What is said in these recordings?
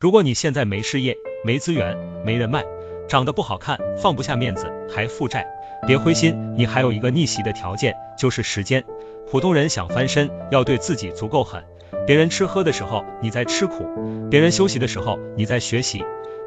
如果你现在没事业、没资源、没人脉，长得不好看，放不下面子，还负债，别灰心，你还有一个逆袭的条件，就是时间。普通人想翻身，要对自己足够狠。别人吃喝的时候，你在吃苦；别人休息的时候，你在学习；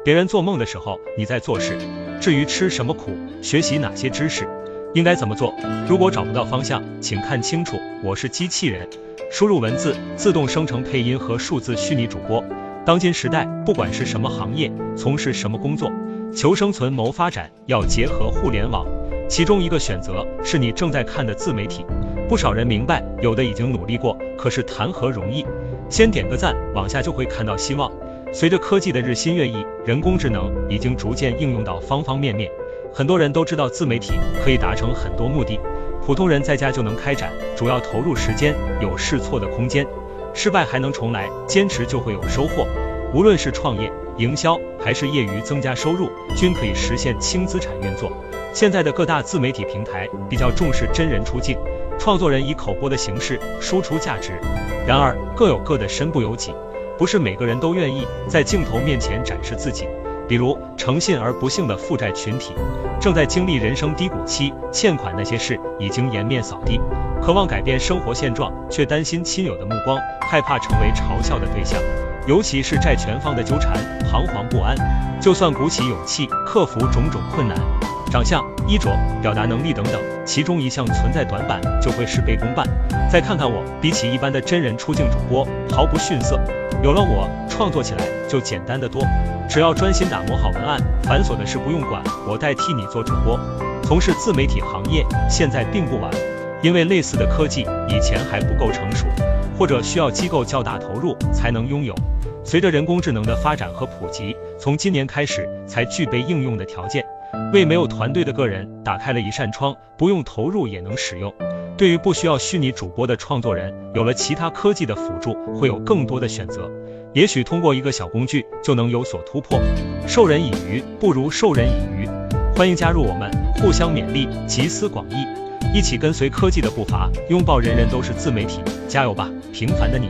别人做梦的时候，你在做事。至于吃什么苦，学习哪些知识，应该怎么做，如果找不到方向，请看清楚。我是机器人，输入文字，自动生成配音和数字虚拟主播。当今时代，不管是什么行业，从事什么工作，求生存谋发展，要结合互联网。其中一个选择是你正在看的自媒体。不少人明白，有的已经努力过，可是谈何容易？先点个赞，往下就会看到希望。随着科技的日新月异，人工智能已经逐渐应用到方方面面。很多人都知道自媒体可以达成很多目的，普通人在家就能开展，主要投入时间，有试错的空间。失败还能重来，坚持就会有收获。无论是创业、营销，还是业余增加收入，均可以实现轻资产运作。现在的各大自媒体平台比较重视真人出镜，创作人以口播的形式输出价值。然而各有各的身不由己，不是每个人都愿意在镜头面前展示自己。比如诚信而不幸的负债群体，正在经历人生低谷期，欠款那些事已经颜面扫地。渴望改变生活现状，却担心亲友的目光，害怕成为嘲笑的对象，尤其是债权方的纠缠，彷徨不安。就算鼓起勇气克服种种困难，长相、衣着、表达能力等等，其中一项存在短板，就会事倍功半。再看看我，比起一般的真人出镜主播，毫不逊色。有了我，创作起来就简单的多，只要专心打磨好文案，繁琐的事不用管，我代替你做主播。从事自媒体行业，现在并不晚。因为类似的科技以前还不够成熟，或者需要机构较大投入才能拥有。随着人工智能的发展和普及，从今年开始才具备应用的条件，为没有团队的个人打开了一扇窗，不用投入也能使用。对于不需要虚拟主播的创作人，有了其他科技的辅助，会有更多的选择。也许通过一个小工具就能有所突破。授人以鱼不如授人以渔，欢迎加入我们，互相勉励，集思广益。一起跟随科技的步伐，拥抱人人都是自媒体，加油吧，平凡的你！